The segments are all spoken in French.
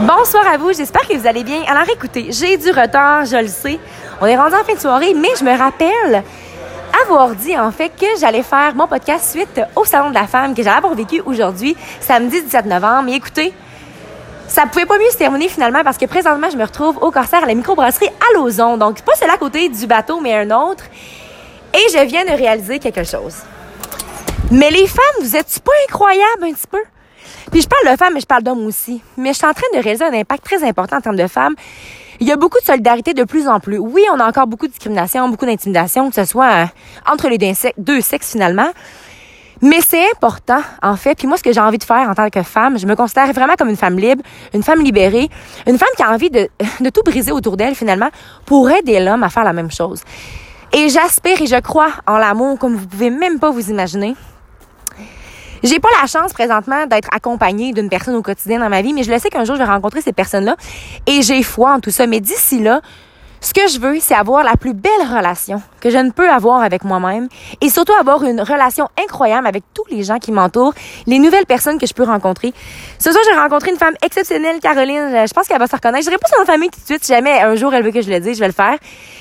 Bonsoir à vous, j'espère que vous allez bien. Alors écoutez, j'ai du retard, je le sais. On est rendu en fin de soirée, mais je me rappelle avoir dit en fait que j'allais faire mon podcast suite au Salon de la Femme que j'allais avoir vécu aujourd'hui, samedi 17 novembre. Mais écoutez, ça pouvait pas mieux se terminer finalement parce que présentement, je me retrouve au Corsaire à la microbrasserie à Lauson. Donc, pas celle à côté du bateau, mais un autre. Et je viens de réaliser quelque chose. Mais les femmes, vous êtes pas incroyables un petit peu? Puis je parle de femmes, mais je parle d'hommes aussi. Mais je suis en train de réaliser un impact très important en termes de femmes. Il y a beaucoup de solidarité de plus en plus. Oui, on a encore beaucoup de discrimination, beaucoup d'intimidation, que ce soit euh, entre les deux sexes finalement. Mais c'est important, en fait. Puis moi, ce que j'ai envie de faire en tant que femme, je me considère vraiment comme une femme libre, une femme libérée, une femme qui a envie de, tout briser autour d'elle, finalement, pour aider l'homme à faire la même chose. Et j'aspire et je crois en l'amour comme vous pouvez même pas vous imaginer. J'ai pas la chance présentement d'être accompagnée d'une personne au quotidien dans ma vie, mais je le sais qu'un jour je vais rencontrer ces personnes-là et j'ai foi en tout ça. Mais d'ici là, ce que je veux, c'est avoir la plus belle relation que je ne peux avoir avec moi-même et surtout avoir une relation incroyable avec tous les gens qui m'entourent, les nouvelles personnes que je peux rencontrer. Ce soir, j'ai rencontré une femme exceptionnelle, Caroline. Je pense qu'elle va se reconnaître. Je dirais pas son famille tout de suite. Si jamais un jour elle veut que je le dise, je vais le faire.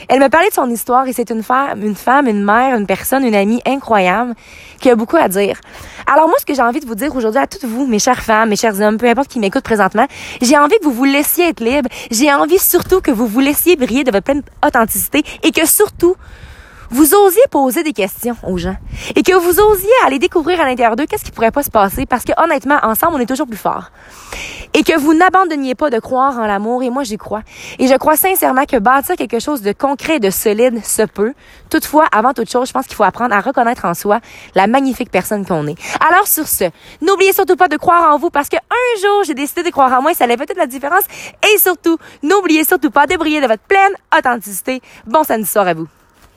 Elle me parlait de son histoire et c'est une femme, une femme, une mère, une personne, une amie incroyable qui a beaucoup à dire. Alors moi, ce que j'ai envie de vous dire aujourd'hui à toutes vous, mes chères femmes, mes chers hommes, peu importe qui m'écoute présentement, j'ai envie que vous vous laissiez être libre. J'ai envie surtout que vous vous laissiez briller de votre pleine authenticité et que surtout, vous osiez poser des questions aux gens et que vous osiez aller découvrir à l'intérieur d'eux qu'est-ce qui pourrait pas se passer parce que honnêtement, ensemble, on est toujours plus fort. Et que vous n'abandonniez pas de croire en l'amour et moi j'y crois. Et je crois sincèrement que bâtir quelque chose de concret, de solide se peut. Toutefois, avant toute chose, je pense qu'il faut apprendre à reconnaître en soi la magnifique personne qu'on est. Alors sur ce, n'oubliez surtout pas de croire en vous parce que un jour, j'ai décidé de croire en moi et ça allait peut-être la différence. Et surtout, n'oubliez surtout pas de briller de votre pleine authenticité. Bon samedi soir à vous.